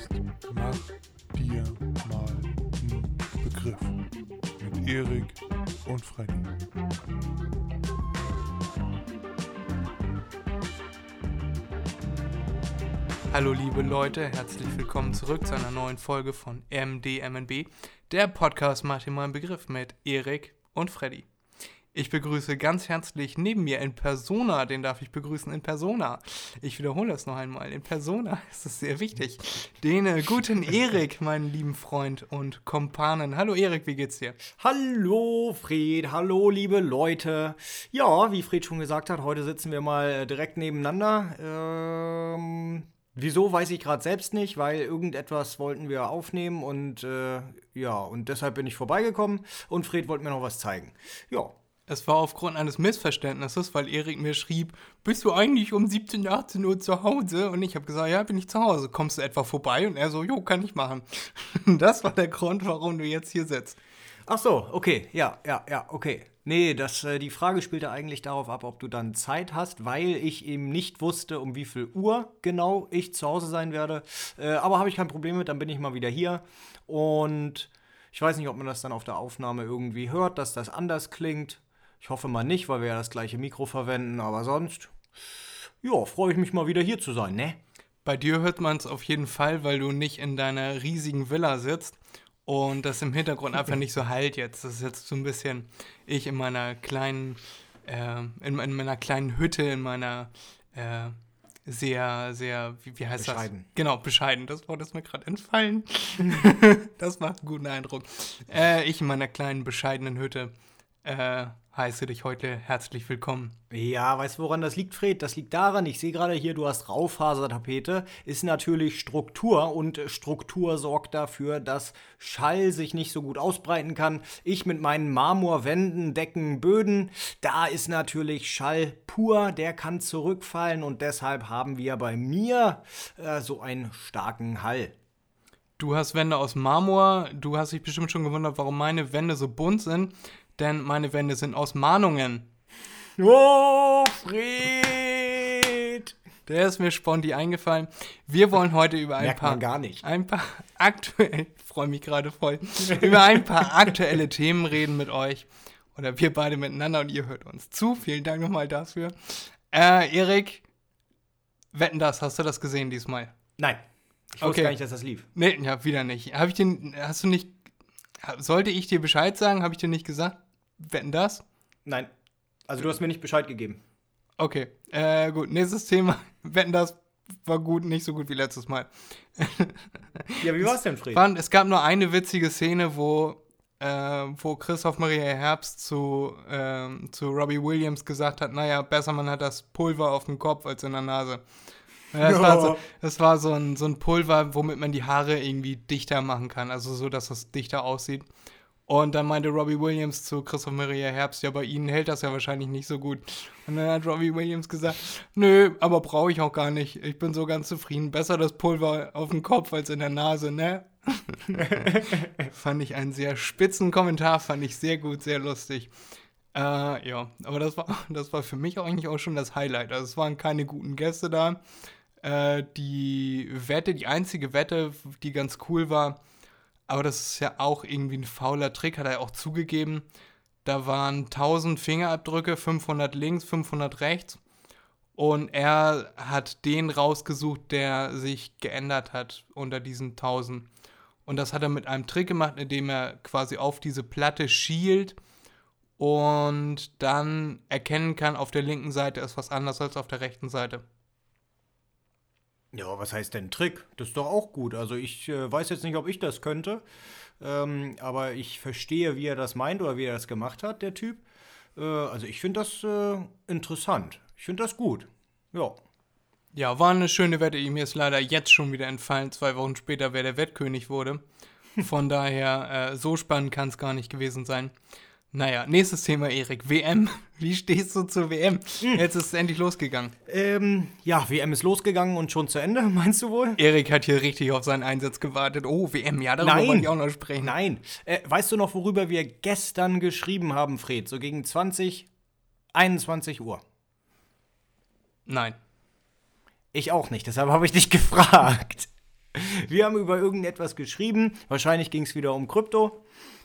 Podcast Mach dir mal einen Begriff mit Erik und Freddy. Hallo liebe Leute, herzlich willkommen zurück zu einer neuen Folge von MDMNB. Der Podcast macht dir mal einen Begriff mit Erik und Freddy. Ich begrüße ganz herzlich neben mir in Persona, den darf ich begrüßen in Persona. Ich wiederhole es noch einmal, in Persona, es ist sehr wichtig. Den äh, guten Erik, meinen lieben Freund und Kompanen. Hallo Erik, wie geht's dir? Hallo Fred, hallo liebe Leute. Ja, wie Fred schon gesagt hat, heute sitzen wir mal äh, direkt nebeneinander. Ähm, wieso weiß ich gerade selbst nicht, weil irgendetwas wollten wir aufnehmen und äh, ja, und deshalb bin ich vorbeigekommen und Fred wollte mir noch was zeigen. Ja, Es war aufgrund eines Missverständnisses, weil Erik mir schrieb, bist du eigentlich um 17, 18 Uhr zu Hause? Und ich habe gesagt, ja, bin ich zu Hause. Kommst du etwa vorbei? Und er so, jo, kann ich machen. Das war der Grund, warum du jetzt hier sitzt. Ach so, okay, ja, ja, ja, okay. Nee, das, äh, die Frage spielte eigentlich darauf ab, ob du dann Zeit hast, weil ich eben nicht wusste, um wie viel Uhr genau ich zu Hause sein werde. Äh, aber habe ich kein Problem mit, dann bin ich mal wieder hier. Und ich weiß nicht, ob man das dann auf der Aufnahme irgendwie hört, dass das anders klingt. Ich hoffe mal nicht, weil wir ja das gleiche Mikro verwenden, aber sonst, ja, freue ich mich mal wieder hier zu sein, ne? Bei dir hört man es auf jeden Fall, weil du nicht in deiner riesigen Villa sitzt und das im Hintergrund einfach nicht so halt jetzt. Das ist jetzt so ein bisschen ich in meiner kleinen, äh, in, in meiner kleinen Hütte, in meiner äh, sehr, sehr, wie, wie heißt Bescheiden. das? Genau, bescheiden. Das Wort ist mir gerade entfallen. das macht einen guten Eindruck. Äh, ich in meiner kleinen, bescheidenen Hütte äh, heiße dich heute herzlich willkommen. Ja, weißt du, woran das liegt, Fred? Das liegt daran, ich sehe gerade hier, du hast Raufasertapete, ist natürlich Struktur und Struktur sorgt dafür, dass Schall sich nicht so gut ausbreiten kann. Ich mit meinen Marmorwänden, Decken, Böden, da ist natürlich Schall pur, der kann zurückfallen und deshalb haben wir bei mir äh, so einen starken Hall. Du hast Wände aus Marmor. Du hast dich bestimmt schon gewundert, warum meine Wände so bunt sind. Denn meine Wände sind aus Mahnungen. Oh, Fred! Der ist mir sponti eingefallen. Wir wollen heute über ein Merkt paar, man gar nicht. ein paar aktuell, freue mich gerade voll, über ein paar aktuelle Themen reden mit euch. Oder wir beide miteinander und ihr hört uns zu. Vielen Dank nochmal dafür. Äh, Erik, wetten das, hast du das gesehen diesmal? Nein, ich wusste Okay. gar nicht, dass das lief. Nee, ja, wieder nicht. Habe ich den, hast du nicht, sollte ich dir Bescheid sagen? Habe ich dir nicht gesagt? Wetten das? Nein, also du hast mir nicht Bescheid gegeben. Okay, äh, gut. Nächstes Thema. Wetten das war gut, nicht so gut wie letztes Mal. Ja, wie war's denn, Fred? Fand, es gab nur eine witzige Szene, wo, äh, wo Christoph Maria Herbst zu, ähm, zu Robbie Williams gesagt hat, naja, besser man hat das Pulver auf dem Kopf als in der Nase. Ja, das, Ja. war, so, das war so ein, so ein Pulver, womit man die Haare irgendwie dichter machen kann, also so, dass es dichter aussieht. Und dann meinte Robbie Williams zu Christoph Maria Herbst, ja, bei Ihnen hält das ja wahrscheinlich nicht so gut. Und dann hat Robbie Williams gesagt, nö, aber brauche ich auch gar nicht. Ich bin so ganz zufrieden. Besser das Pulver auf dem Kopf als in der Nase, ne? fand ich einen sehr spitzen Kommentar, fand ich sehr gut, sehr lustig. Äh, ja, aber das war, das war für mich auch eigentlich auch schon das Highlight. Also es waren keine guten Gäste da. Äh, die Wette, die einzige Wette, die ganz cool war, aber das ist ja auch irgendwie ein fauler Trick, hat er auch zugegeben. Da waren 1000 Fingerabdrücke, 500 links, 500 rechts. Und er hat den rausgesucht, der sich geändert hat unter diesen 1000. Und das hat er mit einem Trick gemacht, indem er quasi auf diese Platte schielt und dann erkennen kann, auf der linken Seite ist was anders als auf der rechten Seite. Ja, was heißt denn Trick? Das ist doch auch gut. Also ich äh, weiß jetzt nicht, ob ich das könnte, ähm, aber ich verstehe, wie er das meint oder wie er das gemacht hat, der Typ. Äh, also ich finde das äh, interessant. Ich finde das gut. Ja. Ja, war eine schöne Wette. Mir ist leider jetzt schon wieder entfallen, zwei Wochen später, wer der Wettkönig wurde. Von daher, äh, so spannend kann es gar nicht gewesen sein. Naja, nächstes Thema, Erik. WM. Wie stehst du zur WM? Hm. Jetzt ist es endlich losgegangen. Ähm, ja, WM ist losgegangen und schon zu Ende, meinst du wohl? Erik hat hier richtig auf seinen Einsatz gewartet. Oh, WM, ja, darüber Nein. wollte ich auch noch sprechen. Nein. Äh, weißt du noch, worüber wir gestern geschrieben haben, Fred? So gegen 20, 21 Uhr. Nein. Ich auch nicht, deshalb habe ich dich gefragt. Wir haben über irgendetwas geschrieben. Wahrscheinlich ging es wieder um Krypto.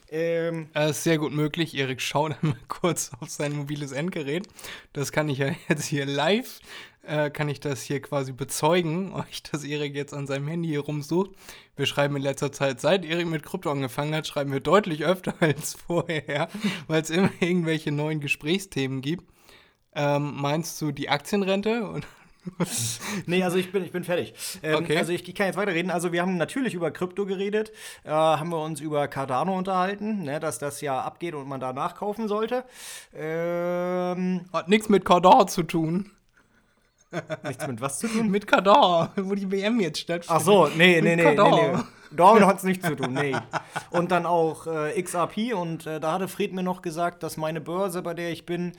Ähm, Äh, ist sehr gut möglich. Erik, schau dann mal kurz auf sein mobiles Endgerät. Das kann ich ja jetzt hier live, äh, kann ich das hier quasi bezeugen, euch, dass Erik jetzt an seinem Handy hier rumsucht. Wir schreiben in letzter Zeit, seit Erik mit Krypto angefangen hat, schreiben wir deutlich öfter als vorher, weil es immer irgendwelche neuen Gesprächsthemen gibt. Ähm, meinst du die Aktienrente? Und Nee, also ich bin, ich bin fertig. Ähm, Okay. Also ich, ich kann jetzt weiterreden. Also wir haben natürlich über Krypto geredet, äh, haben wir uns über Cardano unterhalten, ne, dass das ja abgeht und man da nachkaufen sollte. Ähm, hat nichts mit Cardor zu tun. nichts mit was zu tun? Mit Cardor, wo die WM jetzt stattfindet. Ach so, nee, nee, nee, nee, Cardano. nee. Damit hat es nichts zu tun, nee. Und dann auch äh, XRP und äh, da hatte Fred mir noch gesagt, dass meine Börse, bei der ich bin,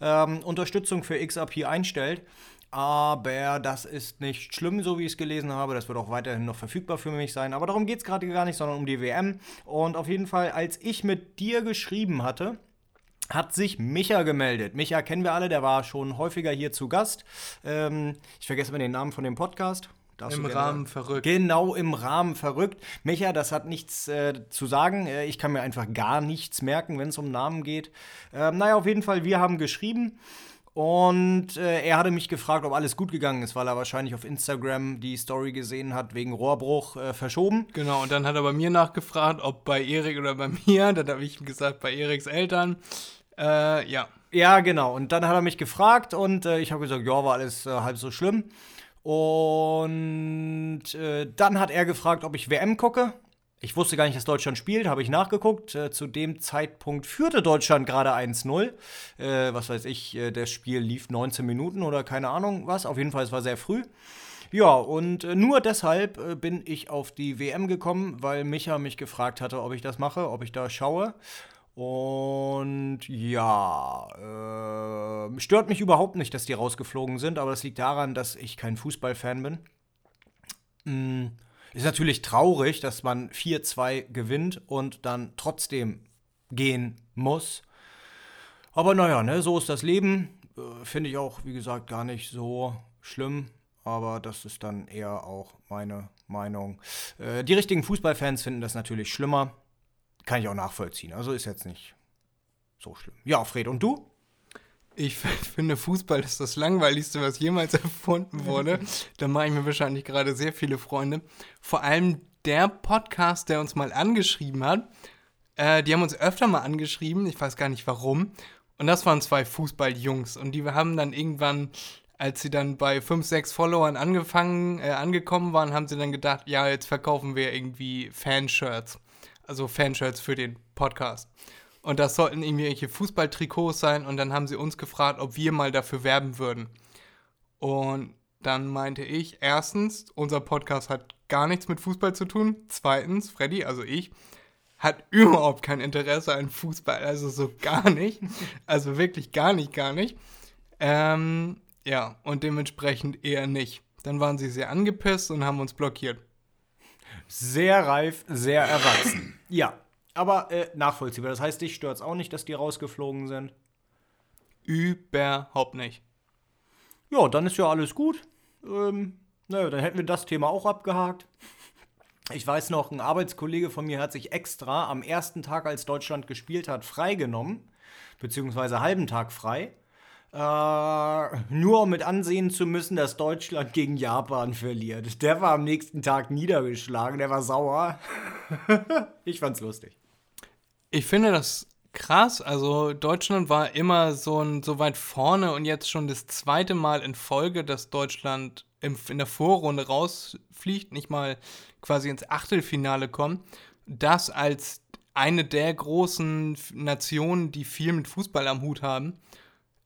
ähm, Unterstützung für XRP einstellt. Aber das ist nicht schlimm, so wie ich es gelesen habe. Das wird auch weiterhin noch verfügbar für mich sein. Aber darum geht es gerade gar nicht, sondern um die WM. Und auf jeden Fall, als ich mit dir geschrieben hatte, hat sich Micha gemeldet. Micha kennen wir alle, der war schon häufiger hier zu Gast. Ähm, ich vergesse immer den Namen von dem Podcast. Darfst Im Rahmen verrückt. Genau im Rahmen verrückt. Micha, das hat nichts äh, zu sagen. Äh, ich kann mir einfach gar nichts merken, wenn es um Namen geht. Ähm, naja, auf jeden Fall, wir haben geschrieben. Und äh, er hatte mich gefragt, ob alles gut gegangen ist, weil er wahrscheinlich auf Instagram die Story gesehen hat, wegen Rohrbruch äh, verschoben. Genau, und dann hat er bei mir nachgefragt, ob bei Erik oder bei mir. Dann habe ich ihm gesagt, bei Eriks Eltern. Äh, ja. Ja, genau. Und dann hat er mich gefragt und äh, ich habe gesagt, ja, war alles äh, halb so schlimm. Und äh, dann hat er gefragt, ob ich WM gucke. Ich wusste gar nicht, dass Deutschland spielt, habe ich nachgeguckt. Äh, zu dem Zeitpunkt führte Deutschland gerade 1-0. Äh, was weiß ich, äh, das Spiel lief 19 Minuten oder keine Ahnung was. Auf jeden Fall, es war sehr früh. Ja, und äh, nur deshalb äh, bin ich auf die WM gekommen, weil Micha mich gefragt hatte, ob ich das mache, ob ich da schaue. Und ja, äh, stört mich überhaupt nicht, dass die rausgeflogen sind, aber das liegt daran, dass ich kein Fußballfan bin. Mm, ist natürlich traurig, dass man 4-2 gewinnt und dann trotzdem gehen muss. Aber naja, ne, so ist das Leben. Äh, Finde ich auch, wie gesagt, gar nicht so schlimm. Aber das ist dann eher auch meine Meinung. Äh, die richtigen Fußballfans finden das natürlich schlimmer. Kann ich auch nachvollziehen. Also ist jetzt nicht so schlimm. Ja, Fred, und du? Ich finde, Fußball ist das langweiligste, was jemals erfunden wurde. Da mache ich mir wahrscheinlich gerade sehr viele Freunde. Vor allem der Podcast, der uns mal angeschrieben hat. Äh, die haben uns öfter mal angeschrieben. Ich weiß gar nicht warum. Und das waren zwei Fußballjungs. Und die haben dann irgendwann, als sie dann bei 5, 6 Followern angefangen, äh, angekommen waren, haben sie dann gedacht, ja, jetzt verkaufen wir irgendwie Fanshirts. Also Fanshirts für den Podcast. Und das sollten irgendwelche Fußballtrikots sein. Und dann haben sie uns gefragt, ob wir mal dafür werben würden. Und dann meinte ich, erstens, unser Podcast hat gar nichts mit Fußball zu tun. Zweitens, Freddy, also ich, hat überhaupt kein Interesse an Fußball. Also so gar nicht. Also wirklich gar nicht, gar nicht. Ähm, ja, und dementsprechend eher nicht. Dann waren sie sehr angepisst und haben uns blockiert. Sehr reif, sehr erwachsen. ja, aber äh, nachvollziehbar. Das heißt, dich stört es auch nicht, dass die rausgeflogen sind. Überhaupt nicht. Ja, dann ist ja alles gut. Ähm, naja, dann hätten wir das Thema auch abgehakt. Ich weiß noch, ein Arbeitskollege von mir hat sich extra am ersten Tag, als Deutschland gespielt hat, freigenommen, beziehungsweise halben Tag frei, äh, nur um mit ansehen zu müssen, dass Deutschland gegen Japan verliert. Der war am nächsten Tag niedergeschlagen, der war sauer. ich fand's lustig. Ich finde das krass. Also Deutschland war immer so, ein, so weit vorne und jetzt schon das zweite Mal in Folge, dass Deutschland im, in der Vorrunde rausfliegt, nicht mal quasi ins Achtelfinale kommt. Das als eine der großen Nationen, die viel mit Fußball am Hut haben.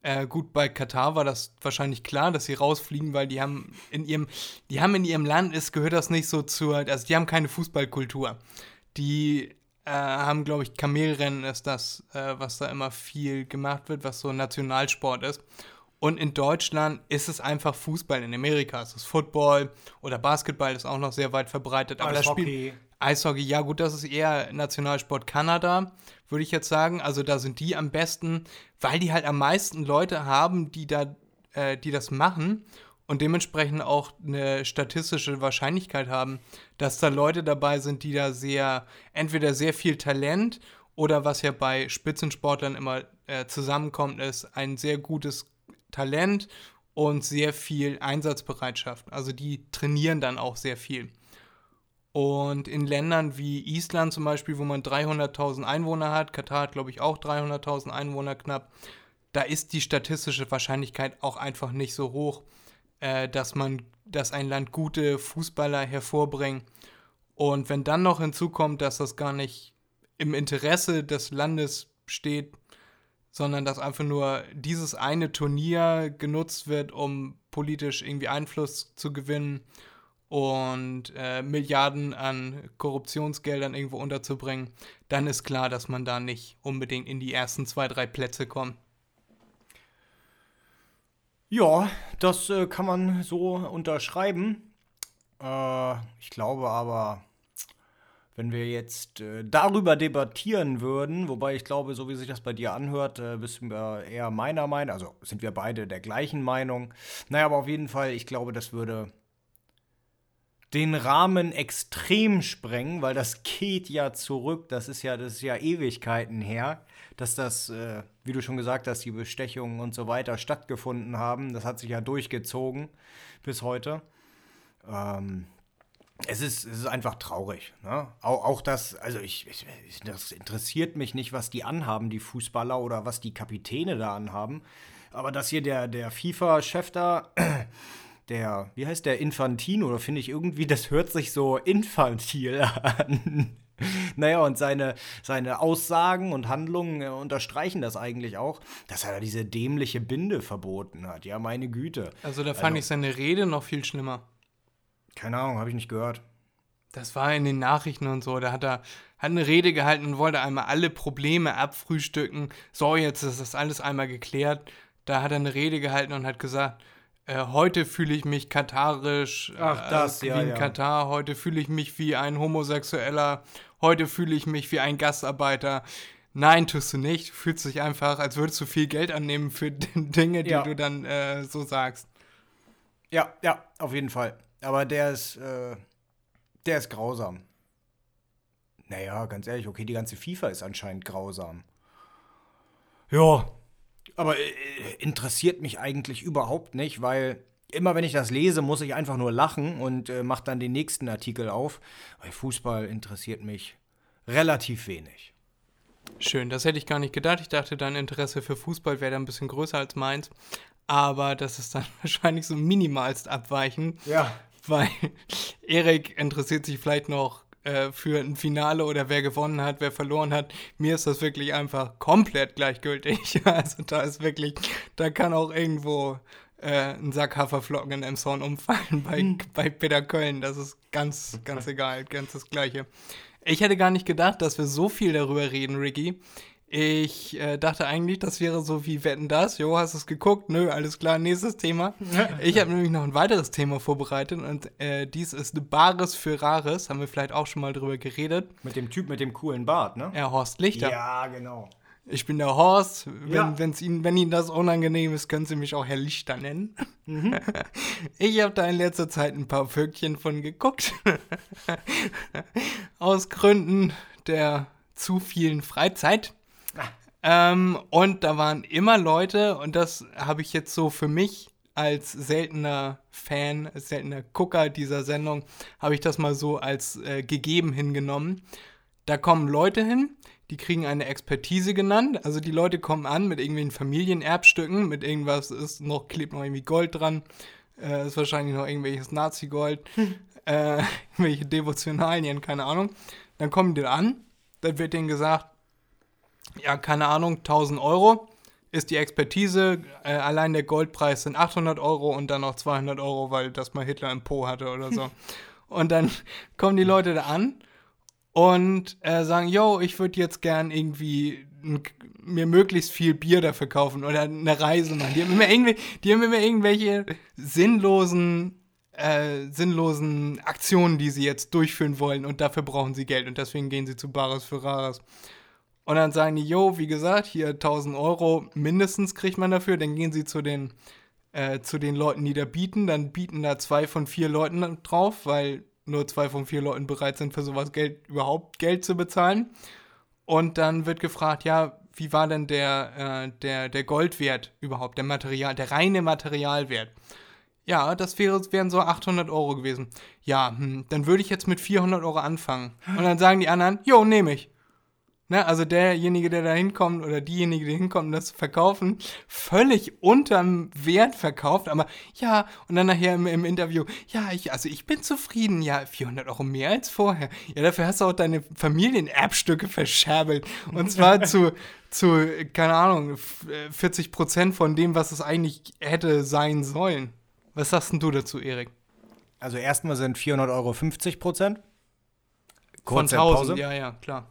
Äh, gut, bei Katar war das wahrscheinlich klar, dass sie rausfliegen, weil die haben in ihrem, die haben in ihrem Land, es gehört das nicht so zur, also die haben keine Fußballkultur. Die äh, haben, glaube ich, Kamelrennen ist das, äh, was da immer viel gemacht wird, was so Nationalsport ist. Und in Deutschland ist es einfach Fußball. In Amerika ist es Football oder Basketball ist auch noch sehr weit verbreitet. Aber das Spiel Eishockey, ja gut, das ist eher Nationalsport Kanada, würde ich jetzt sagen. Also da sind die am besten, weil die halt am meisten Leute haben, die da, äh, die das machen und dementsprechend auch eine statistische Wahrscheinlichkeit haben, dass da Leute dabei sind, die da sehr, entweder sehr viel Talent oder was ja bei Spitzensportlern immer äh, zusammenkommt, ist ein sehr gutes Talent und sehr viel Einsatzbereitschaft. Also die trainieren dann auch sehr viel. Und in Ländern wie Island zum Beispiel, wo man 300.000 Einwohner hat, Katar hat glaube ich auch 300.000 Einwohner knapp, da ist die statistische Wahrscheinlichkeit auch einfach nicht so hoch, äh, dass man, dass ein Land gute Fußballer hervorbringt. Und wenn dann noch hinzukommt, dass das gar nicht im Interesse des Landes steht, sondern dass einfach nur dieses eine Turnier genutzt wird, um politisch irgendwie Einfluss zu gewinnen und äh, Milliarden an Korruptionsgeldern irgendwo unterzubringen, dann ist klar, dass man da nicht unbedingt in die ersten zwei, drei Plätze kommt. Ja, das äh, kann man so unterschreiben. Äh, ich glaube aber, wenn wir jetzt äh, darüber debattieren würden, wobei ich glaube, so wie sich das bei dir anhört, äh, bist du eher meiner Meinung, also sind wir beide der gleichen Meinung. Naja, aber auf jeden Fall, ich glaube, das würde den Rahmen extrem sprengen, weil das geht ja zurück, das ist ja, das ist ja Ewigkeiten her dass das, äh, wie du schon gesagt hast, die Bestechungen und so weiter stattgefunden haben. Das hat sich ja durchgezogen bis heute. Ähm, es ist, es ist einfach traurig. Ne? Auch, auch das, also ich, ich, das interessiert mich nicht, was die anhaben, die Fußballer oder was die Kapitäne da anhaben. Aber dass hier der, der FIFA-Chef da, der, wie heißt der, Infantino, finde ich irgendwie, das hört sich so infantil an. Naja, und seine, seine Aussagen und Handlungen äh, unterstreichen das eigentlich auch, dass er da diese dämliche Binde verboten hat. Ja, meine Güte. Also da fand also, ich seine Rede noch viel schlimmer. Keine Ahnung, habe ich nicht gehört. Das war in den Nachrichten und so. Da hat er hat eine Rede gehalten und wollte einmal alle Probleme abfrühstücken. So, jetzt ist das alles einmal geklärt. Da hat er eine Rede gehalten und hat gesagt, äh, heute fühle ich mich katarisch Ach, das, äh, wie ja, in ja. Katar, heute fühle ich mich wie ein Homosexueller, heute fühle ich mich wie ein Gastarbeiter. Nein, tust du nicht. Du fühlst dich einfach, als würdest du viel Geld annehmen für Dinge, die ja. du dann äh, so sagst. Ja, ja, auf jeden Fall. Aber der ist, äh, der ist grausam. Naja, ganz ehrlich, okay, die ganze FIFA ist anscheinend grausam. Ja, aber äh, interessiert mich eigentlich überhaupt nicht, weil immer wenn ich das lese, muss ich einfach nur lachen und äh, mache dann den nächsten Artikel auf. Weil Fußball interessiert mich relativ wenig. Schön, das hätte ich gar nicht gedacht. Ich dachte, dein Interesse für Fußball wäre da ein bisschen größer als meins. Aber das ist dann wahrscheinlich so minimalst abweichend. Ja. Weil Erik interessiert sich vielleicht noch äh, für ein Finale oder wer gewonnen hat, wer verloren hat. Mir ist das wirklich einfach komplett gleichgültig. Also da ist wirklich, da kann auch irgendwo äh, ein Sack Haferflocken in Emshorn umfallen bei, hm. bei Peter Köln. Das ist ganz, ganz egal, ganz das Gleiche. Ich hätte gar nicht gedacht, dass wir so viel darüber reden, Ricky. Ich äh, dachte eigentlich, das wäre so wie Wetten das. Jo, hast du es geguckt? Nö, alles klar, nächstes Thema. Ich habe nämlich noch ein weiteres Thema vorbereitet und äh, dies ist Bares für Rares. Haben wir vielleicht auch schon mal drüber geredet. Mit dem Typ mit dem coolen Bart, ne? Ja, Horst Lichter. Ja, genau. Ich bin der Horst. Wenn, ja. Ihnen, wenn Ihnen das unangenehm ist, können Sie mich auch Herr Lichter nennen. Mhm. Ich habe da in letzter Zeit ein paar Vögchen von geguckt. Aus Gründen der zu vielen Freizeit. Ähm, und da waren immer Leute, und das habe ich jetzt so für mich als seltener Fan, als seltener Gucker dieser Sendung, habe ich das mal so als äh, gegeben hingenommen. Da kommen Leute hin, die kriegen eine Expertise genannt. Also die Leute kommen an mit irgendwelchen Familienerbstücken, mit irgendwas ist noch, klebt noch irgendwie Gold dran. Äh, ist wahrscheinlich noch irgendwelches Nazi-Gold, äh, irgendwelche Devotionalien, keine Ahnung. Dann kommen die an, dann wird denen gesagt, ja, keine Ahnung, 1000 Euro ist die Expertise, äh, allein der Goldpreis sind 800 Euro und dann noch 200 Euro, weil das mal Hitler im Po hatte oder so. und dann kommen die Leute da an und äh, sagen, yo, ich würde jetzt gern irgendwie mir möglichst viel Bier dafür kaufen oder eine Reise machen. Die haben immer, irgendwie, die haben immer irgendwelche sinnlosen, äh, sinnlosen Aktionen, die sie jetzt durchführen wollen und dafür brauchen sie Geld und deswegen gehen sie zu Bares für Rares. Und dann sagen die, yo, wie gesagt, hier 1000 Euro mindestens kriegt man dafür. Dann gehen sie zu den, äh, zu den Leuten, die da bieten. Dann bieten da zwei von vier Leuten drauf, weil nur zwei von vier Leuten bereit sind, für sowas Geld, überhaupt Geld zu bezahlen. Und dann wird gefragt, ja, wie war denn der, äh, der, der Goldwert überhaupt, der Material, der reine Materialwert? Ja, das wäre, wären so 800 Euro gewesen. Ja, hm, dann würde ich jetzt mit 400 Euro anfangen. Und dann sagen die anderen, jo, nehme ich. Ne, also derjenige, der da hinkommt oder diejenige, die hinkommt, das zu verkaufen, völlig unterm Wert verkauft, aber ja, und dann nachher im, im Interview, ja, ich, also ich bin zufrieden, ja, 400 Euro mehr als vorher. Ja, dafür hast du auch deine Familienerbstücke verscherbelt. Und zwar zu, zu, keine Ahnung, f- äh, 40 Prozent von dem, was es eigentlich hätte sein sollen. Was sagst denn du dazu, Erik? Also erstmal sind 400 Euro 50 Prozent. Von Kurze 1000, Pause. ja, ja, klar.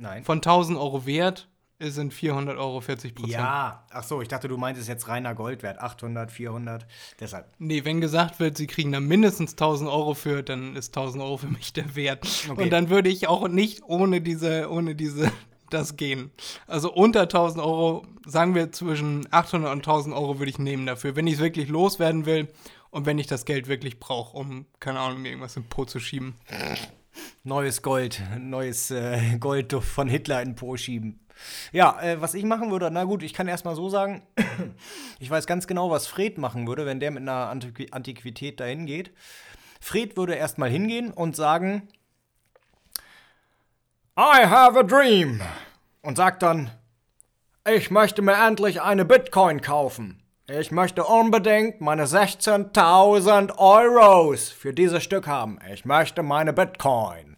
Nein. Von 1000 Euro Wert sind 400 Euro 40 Prozent. Ja, ach so, ich dachte, du meintest jetzt reiner Goldwert, 800, 400, deshalb. Nee, wenn gesagt wird, sie kriegen da mindestens 1000 Euro für, dann ist 1000 Euro für mich der Wert. Okay. Und dann würde ich auch nicht ohne diese, ohne diese, das gehen. Also unter 1000 Euro, sagen wir zwischen 800 und 1000 Euro würde ich nehmen dafür, wenn ich es wirklich loswerden will und wenn ich das Geld wirklich brauche, um, keine Ahnung, mir irgendwas im Po zu schieben. Neues Gold, neues äh, Gold von Hitler in Po schieben. Ja, äh, was ich machen würde, na gut, ich kann erstmal so sagen, ich weiß ganz genau, was Fred machen würde, wenn der mit einer Antiqui Antiquität dahin geht. Fred würde erstmal hingehen und sagen, I have a dream. Und sagt dann, ich möchte mir endlich eine Bitcoin kaufen. Ich möchte unbedingt meine 16.000 Euros für dieses Stück haben. Ich möchte meine Bitcoin.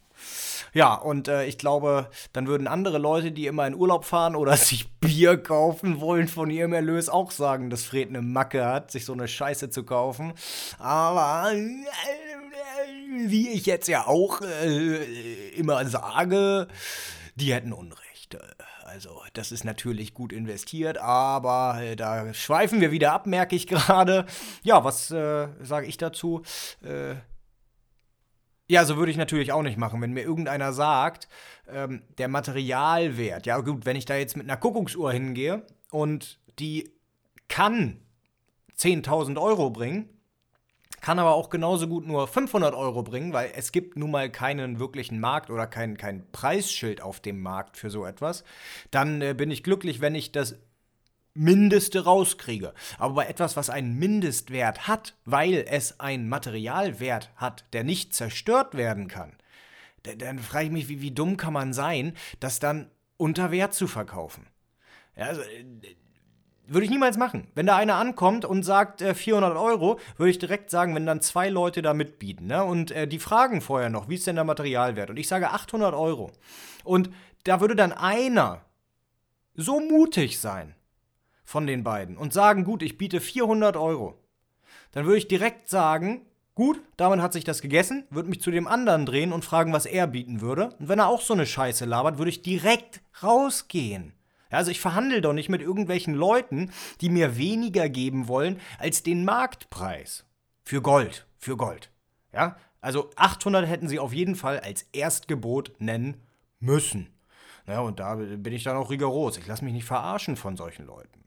Ja, und äh, ich glaube, dann würden andere Leute, die immer in Urlaub fahren oder sich Bier kaufen wollen, von ihrem Erlös auch sagen, dass Fred eine Macke hat, sich so eine Scheiße zu kaufen. Aber wie ich jetzt ja auch äh, immer sage, die hätten Unrecht. Also, das ist natürlich gut investiert, aber äh, da schweifen wir wieder ab, merke ich gerade. Ja, was äh, sage ich dazu? Äh, ja, so würde ich natürlich auch nicht machen. Wenn mir irgendeiner sagt, ähm, der Materialwert, ja gut, wenn ich da jetzt mit einer Kuckucksuhr hingehe und die kann 10.000 Euro bringen, kann aber auch genauso gut nur 500 Euro bringen, weil es gibt nun mal keinen wirklichen Markt oder kein, kein Preisschild auf dem Markt für so etwas, dann äh, bin ich glücklich, wenn ich das Mindeste rauskriege. Aber bei etwas, was einen Mindestwert hat, weil es einen Materialwert hat, der nicht zerstört werden kann, da- dann frage ich mich, wie, wie dumm kann man sein, das dann unter Wert zu verkaufen? Ja, also, äh, würde ich niemals machen. Wenn da einer ankommt und sagt äh, 400 Euro, würde ich direkt sagen, wenn dann zwei Leute da mitbieten, ne? Und äh, die fragen vorher noch, wie ist denn der Materialwert? Und ich sage 800 Euro. Und da würde dann einer so mutig sein von den beiden und sagen, gut, ich biete 400 Euro. Dann würde ich direkt sagen, gut, damit hat sich das gegessen, würde mich zu dem anderen drehen und fragen, was er bieten würde. Und wenn er auch so eine Scheiße labert, würde ich direkt rausgehen. Also ich verhandle doch nicht mit irgendwelchen Leuten, die mir weniger geben wollen als den Marktpreis. Für Gold, für Gold. Ja, also 800 hätten sie auf jeden Fall als Erstgebot nennen müssen. Ja, und da bin ich dann auch rigoros. Ich lasse mich nicht verarschen von solchen Leuten.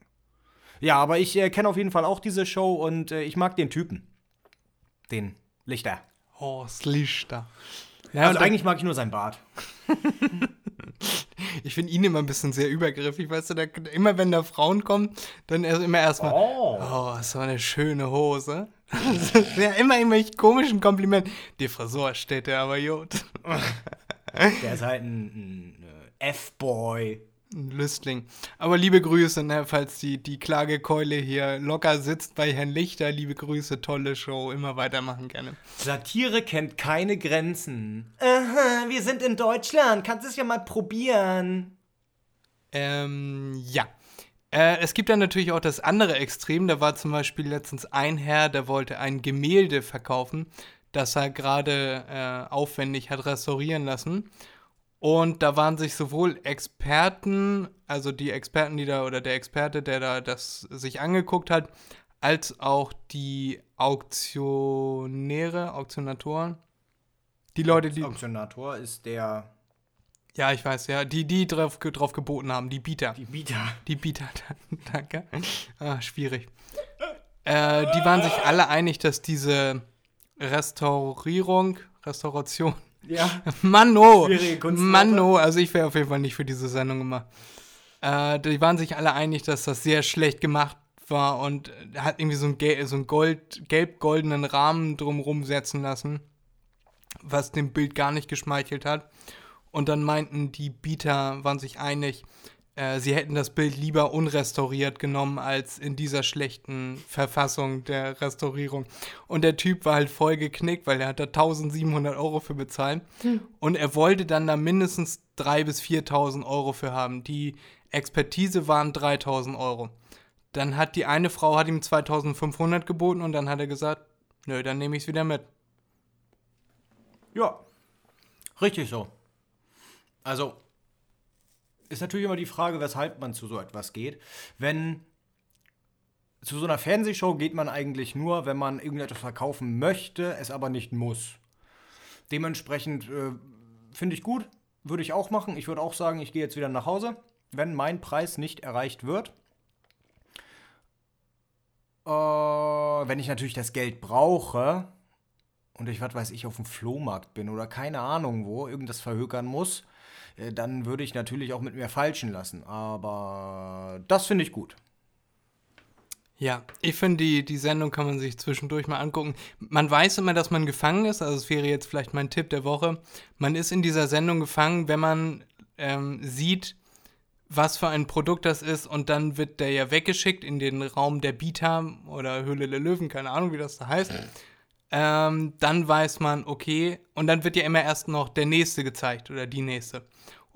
Ja, aber ich äh, kenne auf jeden Fall auch diese Show und äh, ich mag den Typen. Den Lichter. Horst Lichter. Ja, Also und eigentlich mag ich nur sein Bart. ich finde ihn immer ein bisschen sehr übergriffig, weißt du, da, immer wenn da Frauen kommen, dann erst, immer erstmal, Oh. oh, so eine schöne Hose. ja, immer irgendwelche komischen Komplimente. Die Frisur steht der aber gut. Der ist halt ein, ein äh, F-Boy. Ein Lüstling. Aber liebe Grüße, ne, falls die, die Klagekeule hier locker sitzt bei Herrn Lichter. Liebe Grüße, tolle Show. Immer weitermachen gerne. Satire kennt keine Grenzen. Aha, wir sind in Deutschland. Kannst es ja mal probieren. Ähm, ja. Äh, es gibt dann natürlich auch das andere Extrem. Da war zum Beispiel letztens ein Herr, der wollte ein Gemälde verkaufen, das er gerade äh, aufwendig hat restaurieren lassen. Und da waren sich sowohl Experten, also die Experten, die da, oder der Experte, der da das sich angeguckt hat, als auch die Auktionäre, Auktionatoren. Die Leute, die. Auktionator ist der. Ja, ich weiß, ja, die, die drauf, drauf geboten haben, die Bieter. Die Bieter. Die Bieter, danke. Ah, schwierig. Äh, die waren sich alle einig, dass diese Restaurierung, Restauration, Ja. Manno, Schwierige Kunstworte. Manno, also ich wäre auf jeden Fall nicht für diese Sendung gemacht. Äh, die waren sich alle einig, dass das sehr schlecht gemacht war und hat irgendwie so einen, Gel so einen Gold, gelb-goldenen Rahmen drumrum setzen lassen, was dem Bild gar nicht geschmeichelt hat. Und dann meinten die Bieter, waren sich einig, äh, sie hätten das Bild lieber unrestauriert genommen als in dieser schlechten Verfassung der Restaurierung. Und der Typ war halt voll geknickt, weil er hat da 1700 Euro für bezahlt. Und er wollte dann da mindestens 3.000 bis 4.000 Euro für haben. Die Expertise waren 3.000 Euro. Dann hat die eine Frau hat ihm 2.500 geboten und dann hat er gesagt, nö, dann nehme ich es wieder mit. Ja. Richtig so. Also, ist natürlich immer die Frage, weshalb man zu so etwas geht. Wenn zu so einer Fernsehshow geht man eigentlich nur, wenn man irgendetwas verkaufen möchte, es aber nicht muss. Dementsprechend äh, finde ich gut, würde ich auch machen. Ich würde auch sagen, ich gehe jetzt wieder nach Hause, wenn mein Preis nicht erreicht wird. Äh, wenn ich natürlich das Geld brauche und ich, was weiß ich, auf dem Flohmarkt bin oder keine Ahnung wo, irgendwas verhökern muss, dann würde ich natürlich auch mit mir falschen lassen. Aber das finde ich gut. Ja, ich finde, die, die Sendung kann man sich zwischendurch mal angucken. Man weiß immer, dass man gefangen ist, also es wäre jetzt vielleicht mein Tipp der Woche. Man ist in dieser Sendung gefangen, wenn man ähm, sieht, was für ein Produkt das ist und dann wird der ja weggeschickt in den Raum der Bieter oder Höhle der Löwen, keine Ahnung, wie das da heißt. Ähm, dann weiß man, okay, und dann wird ja immer erst noch der nächste gezeigt oder die nächste.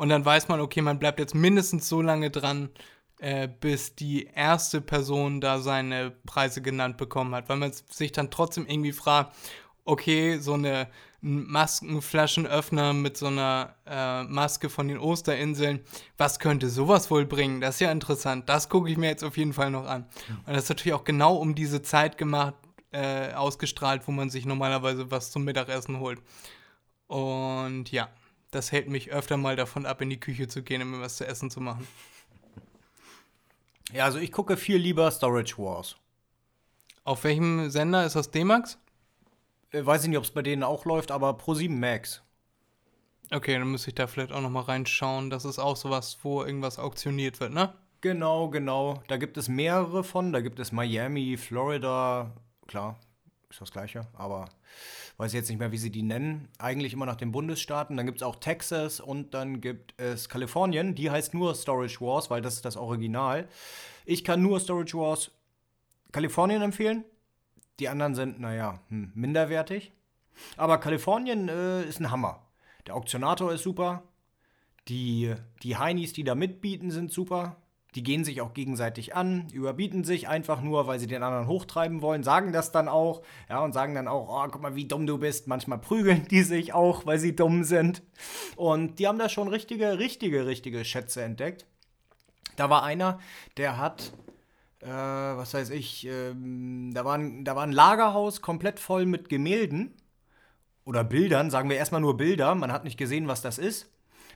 Und dann weiß man, okay, man bleibt jetzt mindestens so lange dran, äh, bis die erste Person da seine Preise genannt bekommen hat, weil man sich dann trotzdem irgendwie fragt, okay, so eine ein Maskenflaschenöffner mit so einer äh, Maske von den Osterinseln, was könnte sowas wohl bringen? Das ist ja interessant. Das gucke ich mir jetzt auf jeden Fall noch an. Und das ist natürlich auch genau um diese Zeit gemacht, äh, ausgestrahlt, wo man sich normalerweise was zum Mittagessen holt. Und ja, das hält mich öfter mal davon ab, in die Küche zu gehen, um mir was zu essen zu machen. Ja, also ich gucke viel lieber Storage Wars. Auf welchem Sender ist das D-Max? Äh, weiß ich nicht, ob es bei denen auch läuft, aber Pro7 Max. Okay, dann müsste ich da vielleicht auch noch mal reinschauen. Das ist auch sowas, wo irgendwas auktioniert wird, ne? Genau, genau. Da gibt es mehrere von. Da gibt es Miami, Florida. Klar, ist das gleiche, aber weiß jetzt nicht mehr, wie sie die nennen. Eigentlich immer nach den Bundesstaaten. Dann gibt es auch Texas und dann gibt es Kalifornien. Die heißt nur Storage Wars, weil das ist das Original. Ich kann nur Storage Wars Kalifornien empfehlen. Die anderen sind, naja, hm, minderwertig. Aber Kalifornien äh, ist ein Hammer. Der Auktionator ist super. Die, die Heinis, die da mitbieten, sind super. Die gehen sich auch gegenseitig an, überbieten sich einfach nur, weil sie den anderen hochtreiben wollen, sagen das dann auch, ja, und sagen dann auch, oh, guck mal, wie dumm du bist. Manchmal prügeln die sich auch, weil sie dumm sind. Und die haben da schon richtige, richtige, richtige Schätze entdeckt. Da war einer, der hat, äh, was weiß ich, ähm, da, war ein, da war ein Lagerhaus komplett voll mit Gemälden oder Bildern, sagen wir erstmal nur Bilder. Man hat nicht gesehen, was das ist,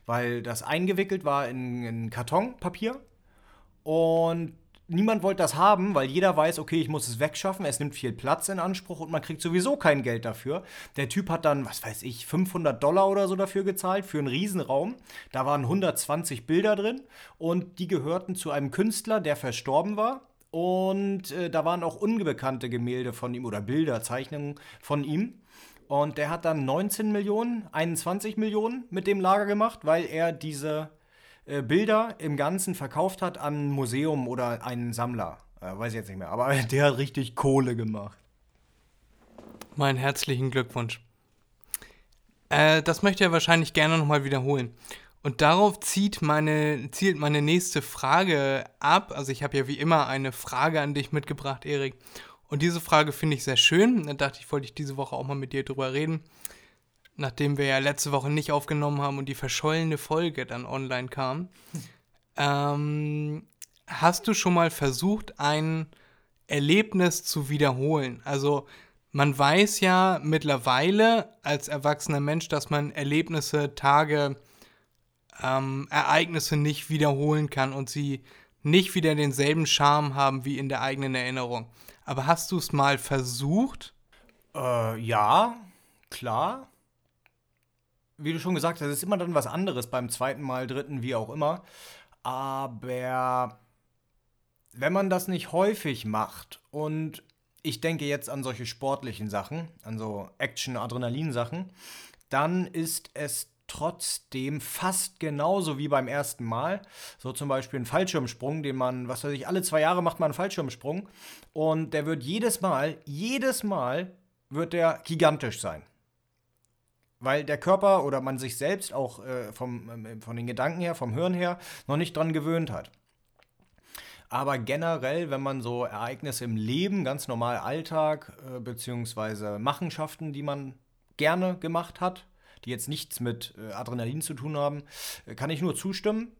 weil das eingewickelt war in, in Kartonpapier. Und niemand wollte das haben, weil jeder weiß, okay, ich muss es wegschaffen, es nimmt viel Platz in Anspruch und man kriegt sowieso kein Geld dafür. Der Typ hat dann, was weiß ich, 500 Dollar oder so dafür gezahlt, für einen Riesenraum. Da waren 120 Bilder drin und die gehörten zu einem Künstler, der verstorben war. Und äh, da waren auch unbekannte Gemälde von ihm oder Bilder, Zeichnungen von ihm. Und der hat dann 19 Millionen, 21 Millionen mit dem Lager gemacht, weil er diese äh, Bilder im Ganzen verkauft hat an ein Museum oder einen Sammler. Äh, weiß ich jetzt nicht mehr. Aber der hat richtig Kohle gemacht. Meinen herzlichen Glückwunsch. Äh, das möchte er wahrscheinlich gerne nochmal wiederholen. Und darauf zieht meine, zielt meine nächste Frage ab. Also ich habe ja wie immer eine Frage an dich mitgebracht, Erik. Und diese Frage finde ich sehr schön. Da dachte ich, wollte ich diese Woche auch mal mit dir drüber reden. Nachdem wir ja letzte Woche nicht aufgenommen haben und die verschollene Folge dann online kam. Ähm, hast du schon mal versucht, ein Erlebnis zu wiederholen? Also man weiß ja mittlerweile als erwachsener Mensch, dass man Erlebnisse, Tage, ähm, Ereignisse nicht wiederholen kann und sie nicht wieder denselben Charme haben wie in der eigenen Erinnerung. Aber hast du es mal versucht? Äh, ja, klar. Wie du schon gesagt hast, ist immer dann was anderes beim zweiten Mal, dritten, wie auch immer. Aber wenn man das nicht häufig macht und ich denke jetzt an solche sportlichen Sachen, an so Action-Adrenalin-Sachen, dann ist es trotzdem fast genauso wie beim ersten Mal. So zum Beispiel ein Fallschirmsprung, den man, was weiß ich, alle zwei Jahre macht man einen Fallschirmsprung und der wird jedes Mal, jedes Mal wird der gigantisch sein. Weil der Körper oder man sich selbst auch äh, vom, äh, von den Gedanken her, vom Hirn her, noch nicht dran gewöhnt hat. Aber generell, wenn man so Ereignisse im Leben, ganz normal Alltag, äh, beziehungsweise Machenschaften, die man gerne gemacht hat, die jetzt nichts mit äh, Adrenalin zu tun haben, äh, kann ich nur zustimmen.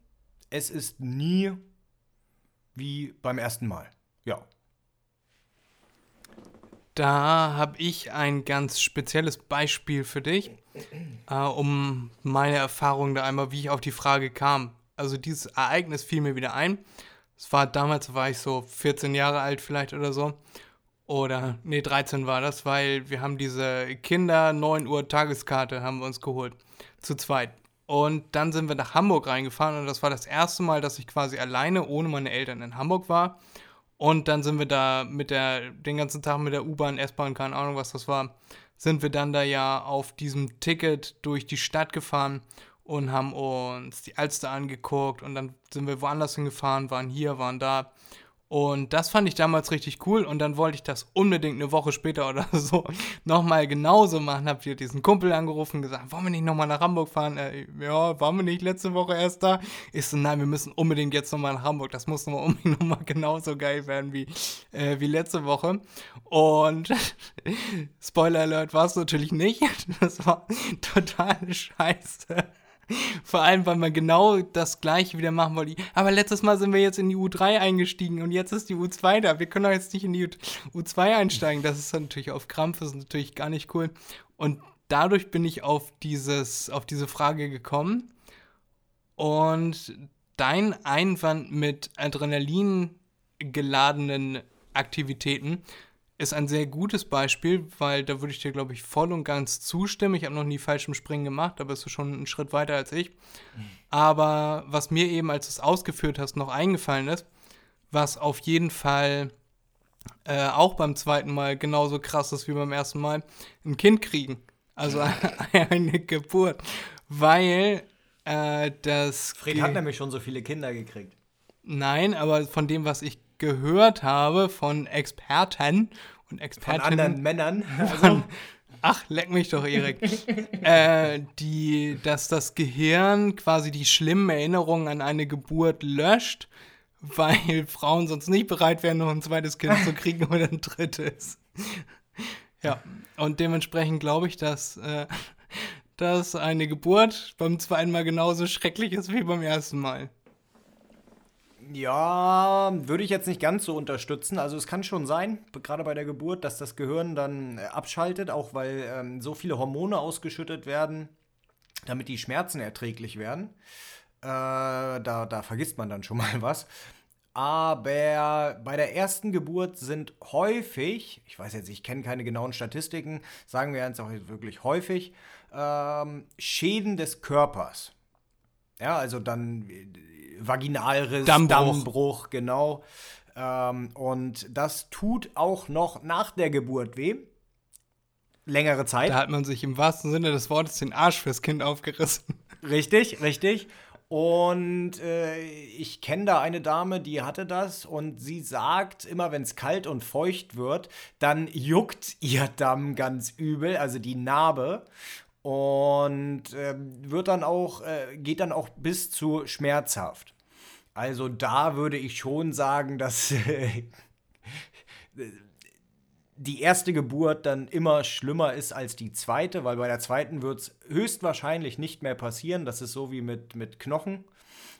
Es ist nie wie beim ersten Mal. Ja. Da habe ich ein ganz spezielles Beispiel für dich, äh, um meine Erfahrung da einmal, wie ich auf die Frage kam. Also dieses Ereignis fiel mir wieder ein. Es war damals, war ich so 14 Jahre alt vielleicht oder so. Oder, nee, 13 war das, weil wir haben diese Kinder 9 Uhr Tageskarte haben wir uns geholt. Zu zweit. Und dann sind wir nach Hamburg reingefahren und das war das erste Mal, dass ich quasi alleine ohne meine Eltern in Hamburg war. Und dann sind wir da mit der, den ganzen Tag mit der U-Bahn, S-Bahn, keine Ahnung, was das war, sind wir dann da ja auf diesem Ticket durch die Stadt gefahren und haben uns die Alster angeguckt und dann sind wir woanders hingefahren, waren hier, waren da und das fand ich damals richtig cool und dann wollte ich das unbedingt eine Woche später oder so nochmal genauso machen. Hab hier diesen Kumpel angerufen gesagt, wollen wir nicht nochmal nach Hamburg fahren? Äh, ja, waren wir nicht letzte Woche erst da? Ich so, nein, wir müssen unbedingt jetzt nochmal nach Hamburg. Das muss nochmal unbedingt nochmal genauso geil werden wie, äh, wie letzte Woche. Und Spoiler Alert war es natürlich nicht. Das war totale Scheiße. Vor allem, weil man genau das gleiche wieder machen wollte. Aber letztes Mal sind wir jetzt in die U3 eingestiegen und jetzt ist die U2 da. Wir können doch jetzt nicht in die U2 einsteigen. Das ist natürlich auf Krampf, das ist natürlich gar nicht cool. Und dadurch bin ich auf, dieses, auf diese Frage gekommen. Und dein Einwand mit Adrenalin geladenen Aktivitäten ist ein sehr gutes Beispiel, weil da würde ich dir, glaube ich, voll und ganz zustimmen. Ich habe noch nie falschem Springen gemacht, aber bist du schon einen Schritt weiter als ich. Aber was mir eben, als du es ausgeführt hast, noch eingefallen ist, was auf jeden Fall äh, auch beim zweiten Mal genauso krass ist wie beim ersten Mal, ein Kind kriegen. Also eine Geburt. Weil äh, das. Fred hat nämlich schon so viele Kinder gekriegt. Nein, aber von dem, was ich gehört habe von Experten und Expertinnen. Von anderen Männern. Also. ach, leck mich doch, Erik. äh, die, dass das Gehirn quasi die schlimmen Erinnerungen an eine Geburt löscht, weil Frauen sonst nicht bereit wären, noch ein zweites Kind zu kriegen oder ein drittes. ja, und dementsprechend glaube ich, dass, äh, dass eine Geburt beim zweiten Mal genauso schrecklich ist wie beim ersten Mal. Ja, würde ich jetzt nicht ganz so unterstützen. Also es kann schon sein, gerade bei der Geburt, dass das Gehirn dann äh, abschaltet, auch weil ähm, so viele Hormone ausgeschüttet werden, damit die Schmerzen erträglich werden. Äh, da, da vergisst man dann schon mal was. Aber bei der ersten Geburt sind häufig, ich weiß jetzt, ich kenne keine genauen Statistiken, sagen wir jetzt auch wirklich häufig, ähm, Schäden des Körpers. Ja, also dann Vaginalriss, Dammbruch, Dammbruch genau. Ähm, und das tut auch noch nach der Geburt weh. Längere Zeit. Da hat man sich im wahrsten Sinne des Wortes den Arsch fürs Kind aufgerissen. Richtig, richtig. Und äh, ich kenne da eine Dame, die hatte das und sie sagt, immer wenn es kalt und feucht wird, dann juckt ihr Damm ganz übel, also die Narbe. Und äh, wird dann auch, äh, geht dann auch bis zu schmerzhaft. Also da würde ich schon sagen, dass die erste Geburt dann immer schlimmer ist als die zweite, weil bei der zweiten wird es höchstwahrscheinlich nicht mehr passieren. Das ist so wie mit, mit Knochen.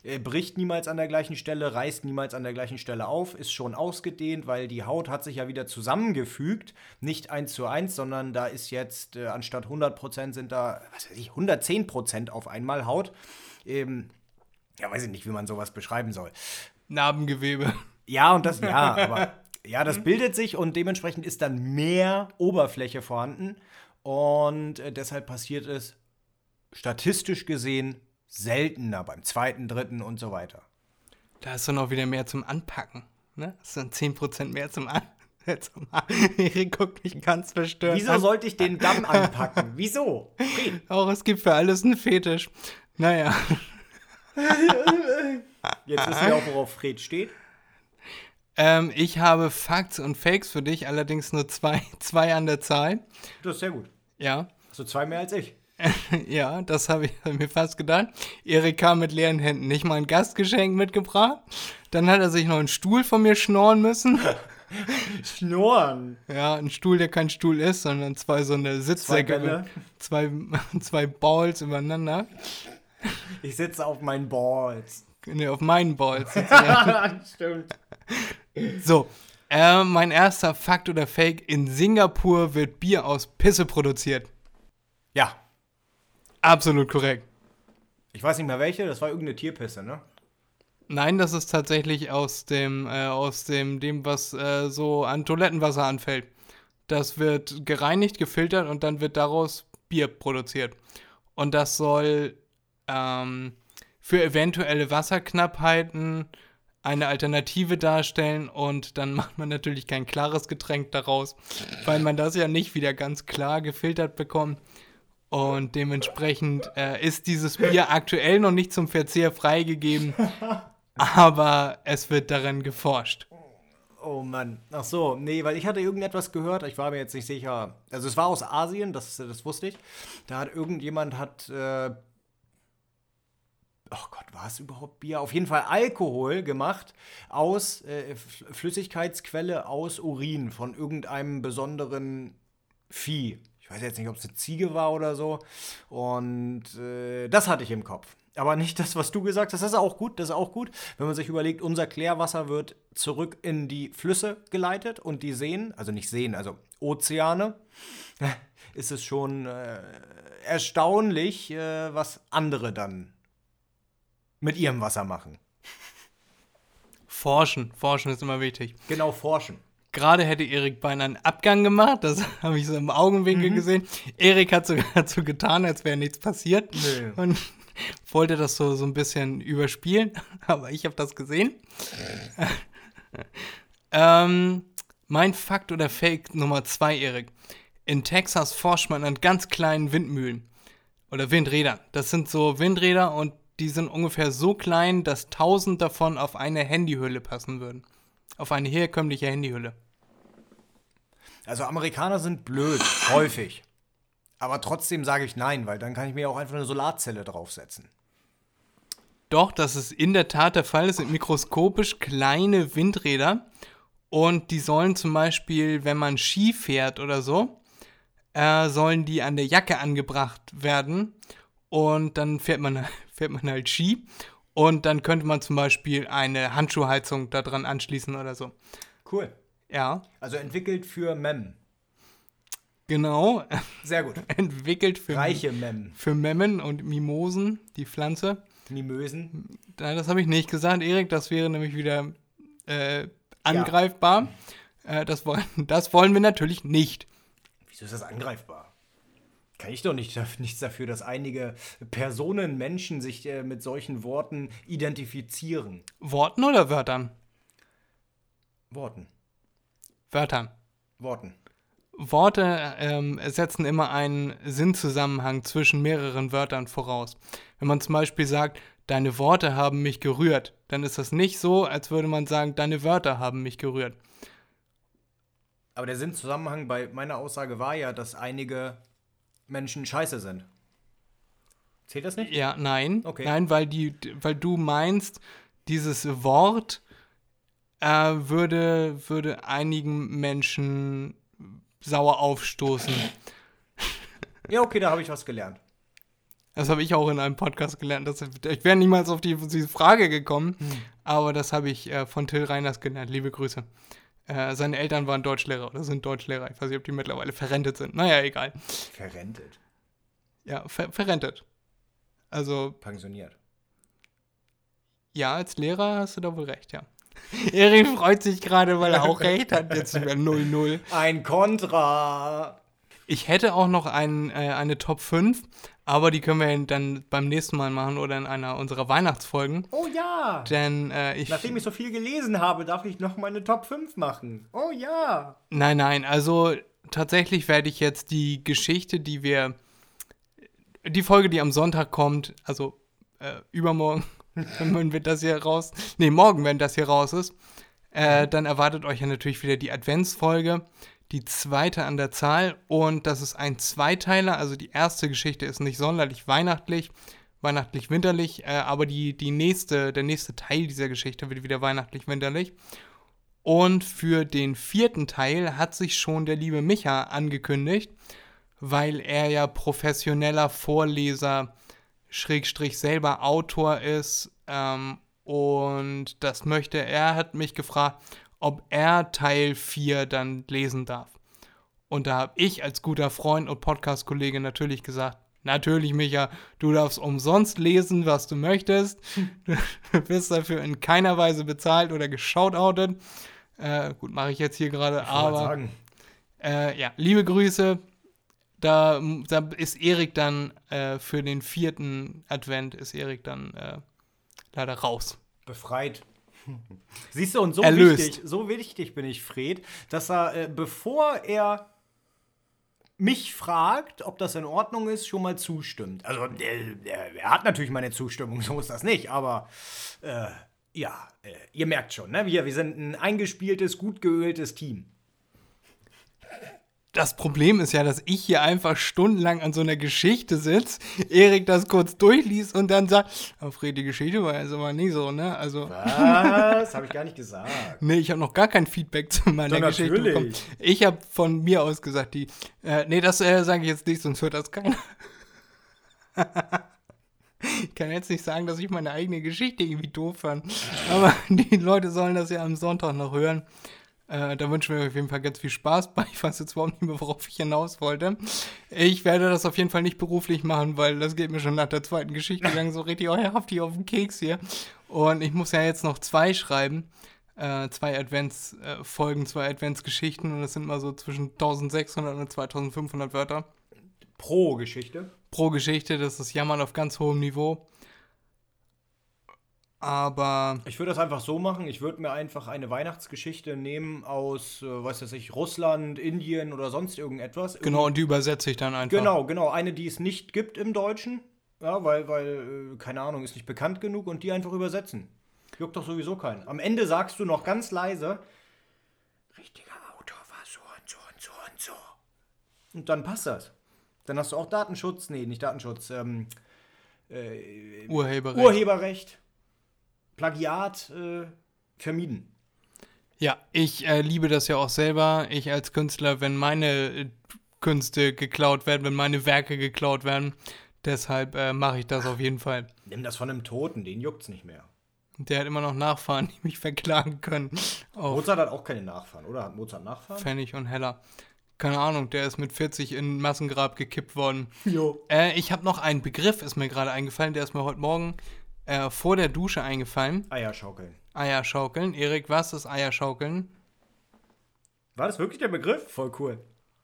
Er bricht niemals an der gleichen Stelle, reißt niemals an der gleichen Stelle auf, ist schon ausgedehnt, weil die Haut hat sich ja wieder zusammengefügt. Nicht eins zu eins, sondern da ist jetzt äh, anstatt 100% sind da, was weiß ich, 110% auf einmal Haut. Ähm, ja, weiß ich nicht, wie man sowas beschreiben soll. Narbengewebe. Ja, und das, ja, aber ja, das bildet sich und dementsprechend ist dann mehr Oberfläche vorhanden. Und äh, deshalb passiert es statistisch gesehen seltener beim zweiten, dritten und so weiter. Da ist dann auch wieder mehr zum Anpacken. Ne? Das sind 10% mehr zum Anpacken. Erik guckt mich ganz verstört. Wieso an. sollte ich den Damm anpacken? Wieso? Fried. Auch es gibt für alles einen Fetisch. Naja. Jetzt wissen wir auch, worauf Fred steht. Ähm, ich habe Facts und Fakes für dich, allerdings nur zwei, zwei an der Zahl. Das ist sehr gut. Ja. Hast du zwei mehr als ich? ja, das habe ich mir fast gedacht. Erik kam mit leeren Händen. Nicht mal ein Gastgeschenk mitgebracht. Dann hat er sich noch einen Stuhl von mir schnorren müssen. Schnorren. Ja, ein Stuhl, der kein Stuhl ist, sondern zwei so eine Sitzsäcke. Bälle. Zwei, zwei Balls übereinander. Ich sitze auf meinen Balls. Nee, auf meinen Balls. Stimmt. So, äh, mein erster Fakt oder Fake. In Singapur wird Bier aus Pisse produziert. Ja. Absolut korrekt. Ich weiß nicht mehr welche, das war irgendeine Tierpisse, ne? Nein, das ist tatsächlich aus dem, äh, aus dem, dem, was äh, so an Toilettenwasser anfällt. Das wird gereinigt, gefiltert und dann wird daraus Bier produziert. Und das soll ähm, für eventuelle Wasserknappheiten eine Alternative darstellen und dann macht man natürlich kein klares Getränk daraus, weil man das ja nicht wieder ganz klar gefiltert bekommt. Und dementsprechend äh, ist dieses Bier aktuell noch nicht zum Verzehr freigegeben, aber es wird daran geforscht. Oh Mann. Ach so, nee, weil ich hatte irgendetwas gehört, ich war mir jetzt nicht sicher. Also es war aus Asien, das, das wusste ich. Da hat irgendjemand hat äh, Oh Gott, war es überhaupt Bier? Auf jeden Fall Alkohol gemacht aus äh, Flüssigkeitsquelle aus Urin von irgendeinem besonderen Vieh. Ich weiß jetzt nicht, ob es eine Ziege war oder so. Und äh, das hatte ich im Kopf. Aber nicht das, was du gesagt hast. Das ist auch gut, das ist auch gut. Wenn man sich überlegt, unser Klärwasser wird zurück in die Flüsse geleitet und die Seen, also nicht Seen, also Ozeane, ist es schon äh, erstaunlich, äh, was andere dann mit ihrem Wasser machen. Forschen, forschen ist immer wichtig. Genau, forschen. Gerade hätte Erik beinahe einen Abgang gemacht, das habe ich so im Augenwinkel gesehen. Erik hat so, hat so getan, als wäre nichts passiert Nö. und wollte das so, so ein bisschen überspielen, aber ich habe das gesehen. ähm, mein Fakt oder Fake Nummer zwei, Erik. In Texas forscht man an ganz kleinen Windmühlen oder Windrädern. Das sind so Windräder und die sind ungefähr so klein, dass tausend davon auf eine Handyhülle passen würden. Auf eine herkömmliche Handyhülle. Also Amerikaner sind blöd, häufig. Aber trotzdem sage ich nein, weil dann kann ich mir auch einfach eine Solarzelle draufsetzen. Doch, das ist in der Tat der Fall. Es sind mikroskopisch kleine Windräder. Und die sollen zum Beispiel, wenn man Ski fährt oder so, äh, sollen die an der Jacke angebracht werden. Und dann fährt man, fährt man halt Ski. Und dann könnte man zum Beispiel eine Handschuhheizung da dran anschließen oder so. Cool. Ja, Also entwickelt für Mem. genau. Sehr gut. Entwickelt für, Reiche Mem. für Memmen und Mimosen, die Pflanze. Mimösen. Nein, das habe ich nicht gesagt, Erik. Das wäre nämlich wieder äh, angreifbar. Äh, das, wollen, das wollen wir natürlich nicht. Wieso ist das angreifbar? Kann ich doch nicht, nichts dafür, dass einige Personen, Menschen sich äh, mit solchen Worten identifizieren. Worten oder Wörtern? Worten. Wörtern. Worten. Worte ähm, setzen immer einen Sinnzusammenhang zwischen mehreren Wörtern voraus. Wenn man zum Beispiel sagt, deine Worte haben mich gerührt, dann ist das nicht so, als würde man sagen, deine Wörter haben mich gerührt. Aber der Sinnzusammenhang bei meiner Aussage war ja, dass einige Menschen scheiße sind. Zählt das nicht? Ja, nein. Okay. Nein, weil, die, weil du meinst, dieses Wort äh, würde, würde einigen Menschen sauer aufstoßen. Ja, okay, da habe ich was gelernt. Das habe ich auch in einem Podcast gelernt. Das, ich wäre niemals auf die, diese Frage gekommen, aber das habe ich äh, von Till Reiners gelernt. Liebe Grüße. Äh, seine Eltern waren Deutschlehrer oder sind Deutschlehrer. Ich weiß nicht, ob die mittlerweile verrentet sind. Naja, egal. Verrentet. Ja, ver verrentet. Also, Pensioniert. ja, als Lehrer hast du da wohl recht, ja. Erik freut sich gerade, weil er auch recht hat. Jetzt sind wir 0-0. Ein Kontra. Ich hätte auch noch ein, äh, eine Top 5, aber die können wir dann beim nächsten Mal machen oder in einer unserer Weihnachtsfolgen. Oh ja. Denn äh, ich. Nachdem ich so viel gelesen habe, darf ich noch meine Top 5 machen. Oh ja. Nein, nein, also tatsächlich werde ich jetzt die Geschichte, die wir. Die Folge, die am Sonntag kommt, also äh, übermorgen, wenn wir das hier raus. Nee, morgen, wenn das hier raus ist, äh, dann erwartet euch ja natürlich wieder die Adventsfolge. Die zweite an der Zahl und das ist ein Zweiteiler. Also die erste Geschichte ist nicht sonderlich weihnachtlich, weihnachtlich-winterlich, äh, aber die, die nächste, der nächste Teil dieser Geschichte wird wieder weihnachtlich-winterlich. Und für den vierten Teil hat sich schon der liebe Micha angekündigt, weil er ja professioneller Vorleser, Schrägstrich selber Autor ist. Ähm, und das möchte er, hat mich gefragt, ob er Teil 4 dann lesen darf. Und da habe ich als guter Freund und Podcast-Kollege natürlich gesagt, natürlich Micha, du darfst umsonst lesen, was du möchtest. Du wirst dafür in keiner Weise bezahlt oder geschautoutet. Äh, gut, mache ich jetzt hier gerade, aber äh, ja, liebe Grüße. Da, da ist Erik dann äh, für den vierten Advent ist Erik dann äh, leider raus. Befreit. Siehst du, und so Erlöst. wichtig, so wichtig bin ich, Fred, dass er, äh, bevor er mich fragt, ob das in Ordnung ist, schon mal zustimmt. Also, äh, er, er hat natürlich meine Zustimmung, so ist das nicht, aber äh, ja, äh, ihr merkt schon, ne? wir, wir sind ein eingespieltes, gut geöltes Team. Das Problem ist ja, dass ich hier einfach stundenlang an so einer Geschichte sitze, Erik das kurz durchliest und dann sagt, oh, Fred, die Geschichte war jetzt aber nicht so, ne? Also, Was? Habe ich gar nicht gesagt. nee, ich habe noch gar kein Feedback zu meiner Doch, Geschichte natürlich. bekommen. Ich habe von mir aus gesagt, die, äh, nee, das äh, sage ich jetzt nicht, sonst hört das keiner. ich kann jetzt nicht sagen, dass ich meine eigene Geschichte irgendwie doof fand, aber die Leute sollen das ja am Sonntag noch hören. Äh, da wünschen wir auf jeden Fall ganz viel Spaß bei. Ich weiß jetzt überhaupt nicht mehr, worauf ich hinaus wollte. Ich werde das auf jeden Fall nicht beruflich machen, weil das geht mir schon nach der zweiten Geschichte lang so richtig haftig auf den Keks hier. Und ich muss ja jetzt noch zwei schreiben. Äh, zwei Adventsfolgen, zwei Adventsgeschichten. Und das sind mal so zwischen 1600 und 2500 Wörter Pro Geschichte. pro Geschichte. Das ist Jammern auf ganz hohem Niveau. Aber Ich würde das einfach so machen. Ich würde mir einfach eine Weihnachtsgeschichte nehmen aus, äh, weiß das ich, Russland, Indien oder sonst irgendetwas. genau, und die übersetze ich dann einfach. Genau, genau. Eine, die es nicht gibt im Deutschen. Ja, weil, weil, äh, keine Ahnung, ist nicht bekannt genug und die einfach übersetzen. Juckt doch sowieso keinen. Am Ende sagst du noch ganz leise, richtiger Autor war so und so und so und so. Und dann passt das. Dann hast du auch Datenschutz, nee, nicht Datenschutz, ähm, Urheberrecht. Urheberrecht, Plagiat äh, vermieden. Ja, ich äh, liebe das ja auch selber. Ich als Künstler, wenn meine äh, Künste geklaut werden, wenn meine Werke geklaut werden. Deshalb äh, mache ich das auf jeden Fall. Nimm das von einem Toten, den juckt's nicht mehr. Der hat immer noch Nachfahren, die mich verklagen können. Auf Mozart hat auch keine Nachfahren, oder? Hat Mozart Nachfahren? Pfennig und Heller. Keine Ahnung, der ist mit 40 in ein Massengrab gekippt worden. Jo. Äh, ich habe noch einen Begriff, ist mir gerade eingefallen, der ist mir heute Morgen äh, vor der Dusche eingefallen. Eierschaukeln. Eierschaukeln. Erik, was ist Eierschaukeln? War das wirklich der Begriff? Voll cool.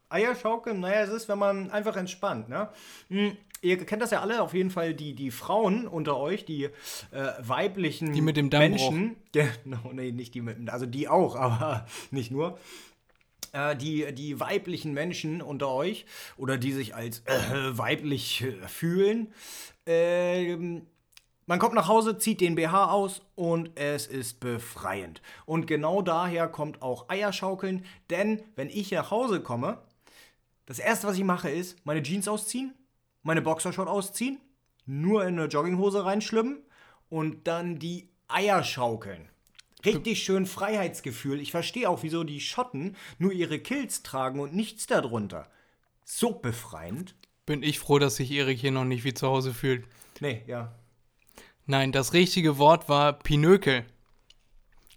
Eierschaukeln, naja, es ist, wenn man einfach entspannt, ne? Hm, Ihr kennt das ja alle, auf jeden Fall die, die Frauen unter euch, die äh, weiblichen Die mit dem Dammbruch. Menschen. Genau, nee, nicht die mit dem, also die auch, aber nicht nur. Äh, die, die weiblichen Menschen unter euch oder die sich als äh, weiblich äh, fühlen, ähm, man kommt nach Hause, zieht den BH aus und es ist befreiend. Und genau daher kommt auch Eierschaukeln, denn wenn ich nach Hause komme, das erste, was ich mache, ist meine Jeans ausziehen, meine Boxershort ausziehen nur in eine Jogginghose reinschlüpfen und dann die Eier schaukeln. Richtig schön Freiheitsgefühl. Ich verstehe auch, wieso die Schotten nur ihre Kills tragen und nichts darunter. So befreiend. Bin ich froh, dass sich Erik hier noch nicht wie zu Hause fühlt. Nee, ja. Nein, das richtige Wort war Pinökel.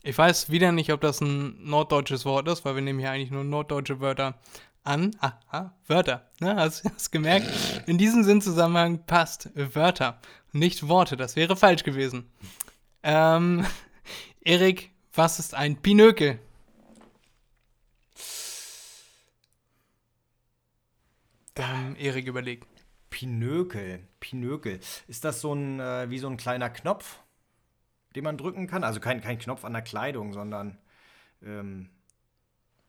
Ich weiß wieder nicht, ob das ein norddeutsches Wort ist, weil wir nehmen hier eigentlich nur norddeutsche Wörter an. Aha, Wörter. Ne? Hast du gemerkt? In diesem Sinnzusammenhang passt Wörter, nicht Worte. Das wäre falsch gewesen. Ähm, Erik, was ist ein Pinökel? Ähm, Erik überlegt. Pinökel. Pinökel. Ist das so ein, äh, wie so ein kleiner Knopf, den man drücken kann? Also kein, kein Knopf an der Kleidung, sondern ähm,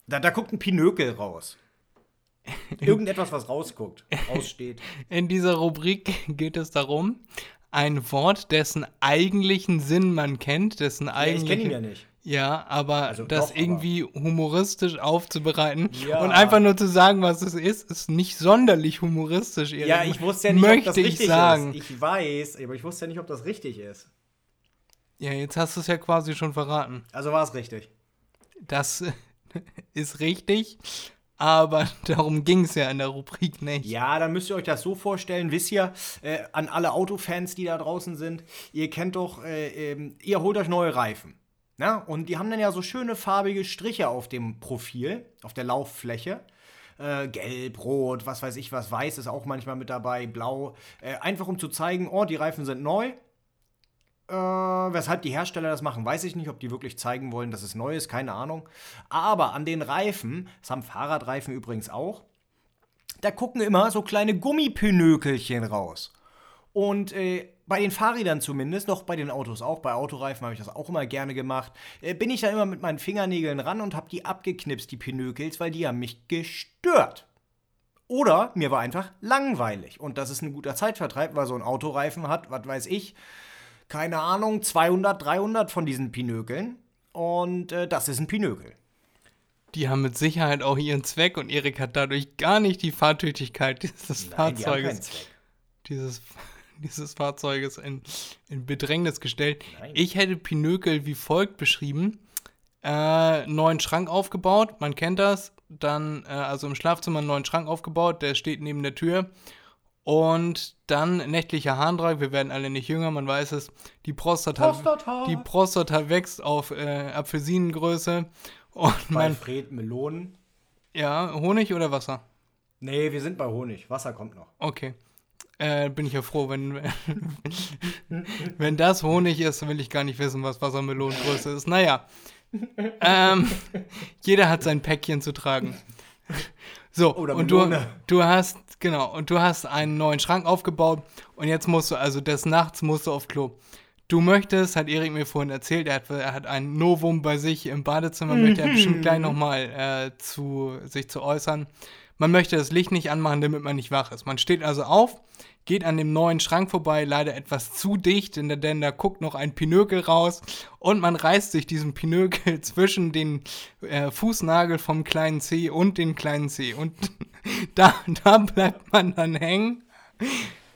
da, da guckt ein Pinökel raus. Irgendetwas, was rausguckt, raussteht. In dieser Rubrik geht es darum, ein Wort, dessen eigentlichen Sinn man kennt, dessen Ja, ich eigentlichen. kenne ihn ja nicht. Ja, aber Also das doch, irgendwie humoristisch aufzubereiten Ja. und einfach nur zu sagen, was es ist, ist nicht sonderlich humoristisch. Erik. Ja, ich wusste ja nicht, Möchte ob das ich richtig sagen. ist. Ich weiß, aber ich wusste ja nicht, ob das richtig ist. Ja, jetzt hast du es ja quasi schon verraten. Also war es richtig. Das ist richtig, aber darum ging es ja in der Rubrik nicht. Ja, dann müsst ihr euch das so vorstellen. Wisst ihr, äh, an alle Autofans, die da draußen sind, ihr kennt doch, äh, ähm, ihr holt euch neue Reifen. Na? Und die haben dann ja so schöne farbige Striche auf dem Profil, auf der Lauffläche. Äh, gelb, rot, was weiß ich was, weiß ist auch manchmal mit dabei, blau. Äh, einfach um zu zeigen, oh, die Reifen sind neu. Äh, weshalb die Hersteller das machen, weiß ich nicht, ob die wirklich zeigen wollen, dass es neu ist, keine Ahnung. Aber an den Reifen, das haben Fahrradreifen übrigens auch, da gucken immer so kleine Gummipinökelchen raus. Und äh, bei den Fahrrädern zumindest, noch bei den Autos auch, bei Autoreifen habe ich das auch immer gerne gemacht, äh, bin ich da immer mit meinen Fingernägeln ran und habe die abgeknipst, die Pinökels, weil die haben mich gestört. Oder mir war einfach langweilig. Und das ist ein guter Zeitvertreib, weil so ein Autoreifen hat, was weiß ich, keine Ahnung, 200, 300 von diesen Pinökeln. Und äh, das ist ein Pinökel. Die haben mit Sicherheit auch ihren Zweck und Erik hat dadurch gar nicht die Fahrtüchtigkeit dieses Nein, die haben keinen Fahrzeuges, Zweck. dieses, dieses Fahrzeuges in, in Bedrängnis gestellt. Nein. Ich hätte Pinökel wie folgt beschrieben. Äh, neuen Schrank aufgebaut, man kennt das. Dann, äh, also im Schlafzimmer einen neuen Schrank aufgebaut, der steht neben der Tür. Und dann nächtlicher Harndrang, wir werden alle nicht jünger, man weiß es. Die Prostata, Prostata. Die Prostata wächst auf äh, Apfelsinengröße. Und Bei man, Fred Melonen. ja, Honig oder Wasser? Nee, wir sind bei Honig. Wasser kommt noch. Okay. Äh, bin ich ja froh, wenn, wenn das Honig ist, will ich gar nicht wissen, was Wassermelonengröße ist. Naja. Ähm, jeder hat sein Päckchen zu tragen. So, Oder und du, du hast, genau, und du hast einen neuen Schrank aufgebaut und jetzt musst du, also des Nachts musst du auf Klo. Du möchtest, hat Erik mir vorhin erzählt, er hat, er hat ein Novum bei sich im Badezimmer, möchte er bestimmt gleich nochmal äh, zu sich zu äußern. Man möchte das Licht nicht anmachen, damit man nicht wach ist. Man steht also auf, geht an dem neuen Schrank vorbei, leider etwas zu dicht, denn, denn da guckt noch ein Pinökel raus und man reißt sich diesen Pinökel zwischen den äh, Fußnagel vom kleinen C und den kleinen C. Und da, da bleibt man dann hängen.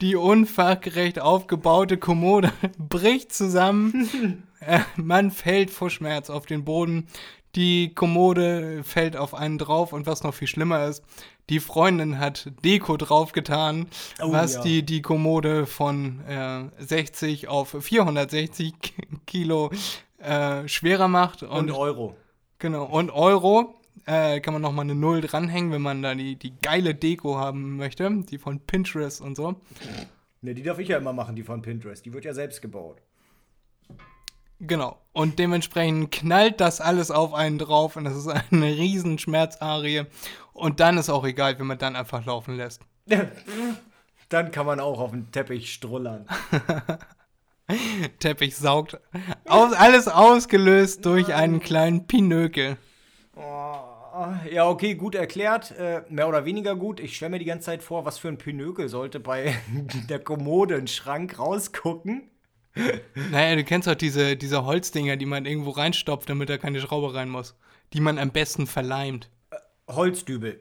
Die unfachgerecht aufgebaute Kommode bricht zusammen. äh, man fällt vor Schmerz auf den Boden. Die Kommode fällt auf einen drauf und was noch viel schlimmer ist, die Freundin hat Deko draufgetan, Oh, was ja. die, die Kommode von äh, 60 auf 460 Kilo äh, schwerer macht. Und Euro. Genau, und Euro äh, kann man nochmal eine Null dranhängen, wenn man da die, die geile Deko haben möchte, die von Pinterest und so. Ne, die darf ich ja immer machen, die von Pinterest. Die wird ja selbst gebaut. Genau. Und dementsprechend knallt das alles auf einen drauf und das ist eine riesen Schmerzarie. Und dann ist auch egal, wenn man dann einfach laufen lässt. Dann kann man auch auf den Teppich strullern. Teppich saugt. Aus, alles ausgelöst durch einen kleinen Pinökel. Ja, okay, gut erklärt. Äh, mehr oder weniger gut. Ich stelle mir die ganze Zeit vor, was für ein Pinökel sollte bei der Kommode im Schrank rausgucken. Naja, du kennst doch diese, diese Holzdinger, die man irgendwo reinstopft, damit da keine Schraube rein muss. Die man am besten verleimt. Holzdübel.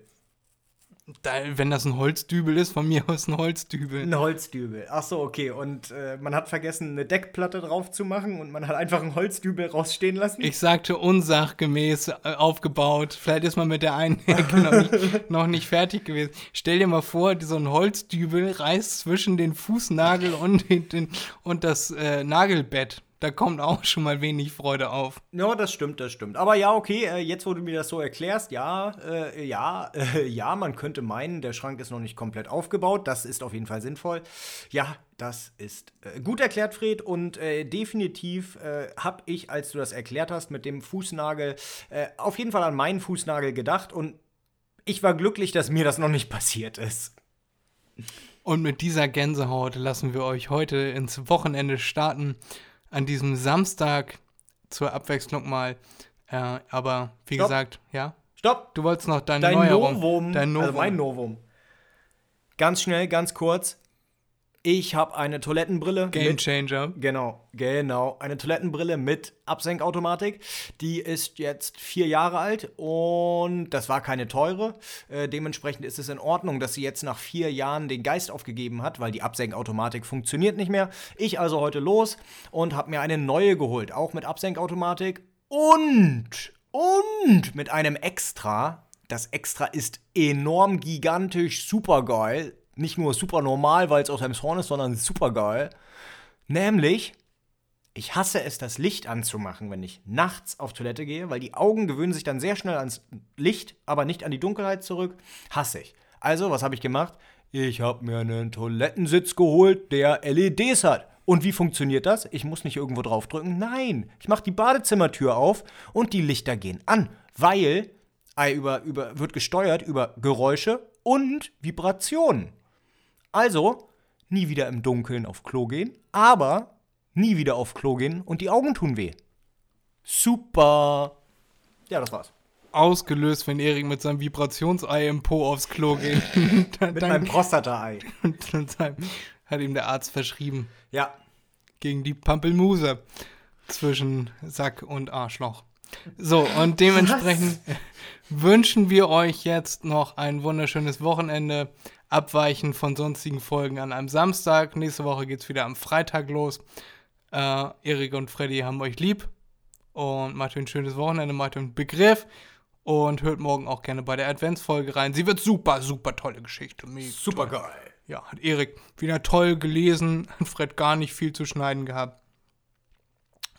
Wenn das ein Holzdübel ist, von mir aus ein Holzdübel. Ein Holzdübel. Ach so, okay. Und äh, man hat vergessen, eine Deckplatte drauf zu machen und man hat einfach einen Holzdübel rausstehen lassen. Ich sagte unsachgemäß äh, aufgebaut. Vielleicht ist man mit der einen Ecke noch nicht, noch nicht fertig gewesen. Stell dir mal vor, so ein Holzdübel reißt zwischen den Fußnagel und, den, und das äh, Nagelbett. Da kommt auch schon mal wenig Freude auf. Ja, das stimmt, das stimmt. Aber ja, okay, äh, jetzt wo du mir das so erklärst, ja, äh, ja, äh, ja, man könnte meinen, der Schrank ist noch nicht komplett aufgebaut. Das ist auf jeden Fall sinnvoll. Ja, das ist äh, gut erklärt, Fred. Und äh, definitiv äh, habe ich, als du das erklärt hast mit dem Fußnagel, auf jeden Fall an meinen Fußnagel gedacht. Und ich war glücklich, dass mir das noch nicht passiert ist. Und mit dieser Gänsehaut lassen wir euch heute ins Wochenende starten an diesem Samstag zur Abwechslung mal. Äh, aber wie Stopp. gesagt, ja. Stopp! Du wolltest noch dein, Dein Neuerung. Novum. Dein Novum. Also mein Novum. Ganz schnell, ganz kurz. Ich habe eine Toilettenbrille. Game mit, Changer. Genau, genau. Eine Toilettenbrille mit Absenkautomatik. Die ist jetzt vier Jahre alt und das war keine teure. Äh, dementsprechend ist es in Ordnung, dass sie jetzt nach vier Jahren den Geist aufgegeben hat, weil die Absenkautomatik funktioniert nicht mehr. Ich also heute los und habe mir eine neue geholt, auch mit Absenkautomatik und, und mit einem Extra. Das Extra ist enorm gigantisch, super geil. Nicht nur super normal, weil es aus einem Horn ist, sondern super geil. Nämlich, ich hasse es, das Licht anzumachen, wenn ich nachts auf Toilette gehe, weil die Augen gewöhnen sich dann sehr schnell ans Licht, aber nicht an die Dunkelheit zurück. Hasse ich. Also, was habe ich gemacht? Ich habe mir einen Toilettensitz geholt, der LEDs hat. Und wie funktioniert das? Ich muss nicht irgendwo draufdrücken. Nein, ich mache die Badezimmertür auf und die Lichter gehen an, weil über, über, wird gesteuert über Geräusche und Vibrationen. Also, nie wieder im Dunkeln auf Klo gehen, aber nie wieder auf Klo gehen und die Augen tun weh. Super. Ja, das war's. Ausgelöst, wenn Erik mit seinem Vibrationsei im Po aufs Klo geht. dann, Mit meinem Prostata-Ei. hat ihm der Arzt verschrieben. Ja. Gegen die Pampelmuse zwischen Sack und Arschloch. So, und dementsprechend wünschen wir euch jetzt noch ein wunderschönes Wochenende. Abweichen von sonstigen Folgen an einem Samstag. Nächste Woche geht's wieder am Freitag los. Äh, Erik und Freddy haben euch lieb. Und macht euch ein schönes Wochenende, macht euch einen Begriff. Und hört morgen auch gerne bei der Adventsfolge rein. Sie wird super, super tolle Geschichte. Mega Super toll. geil. Ja, hat Erik wieder toll gelesen. Hat Fred gar nicht viel zu schneiden gehabt.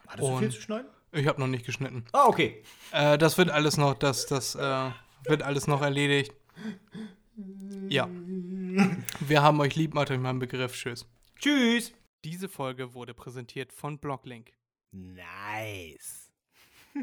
Hattest du Und- viel zu schneiden? Ich habe noch nicht geschnitten. Ah, okay. Äh, das wird alles noch, das, das äh, wird alles noch erledigt. Ja. Wir haben euch lieb, macht euch mal einen Begriff. Tschüss. Tschüss. Diese Folge wurde präsentiert von Blocklink. Nice.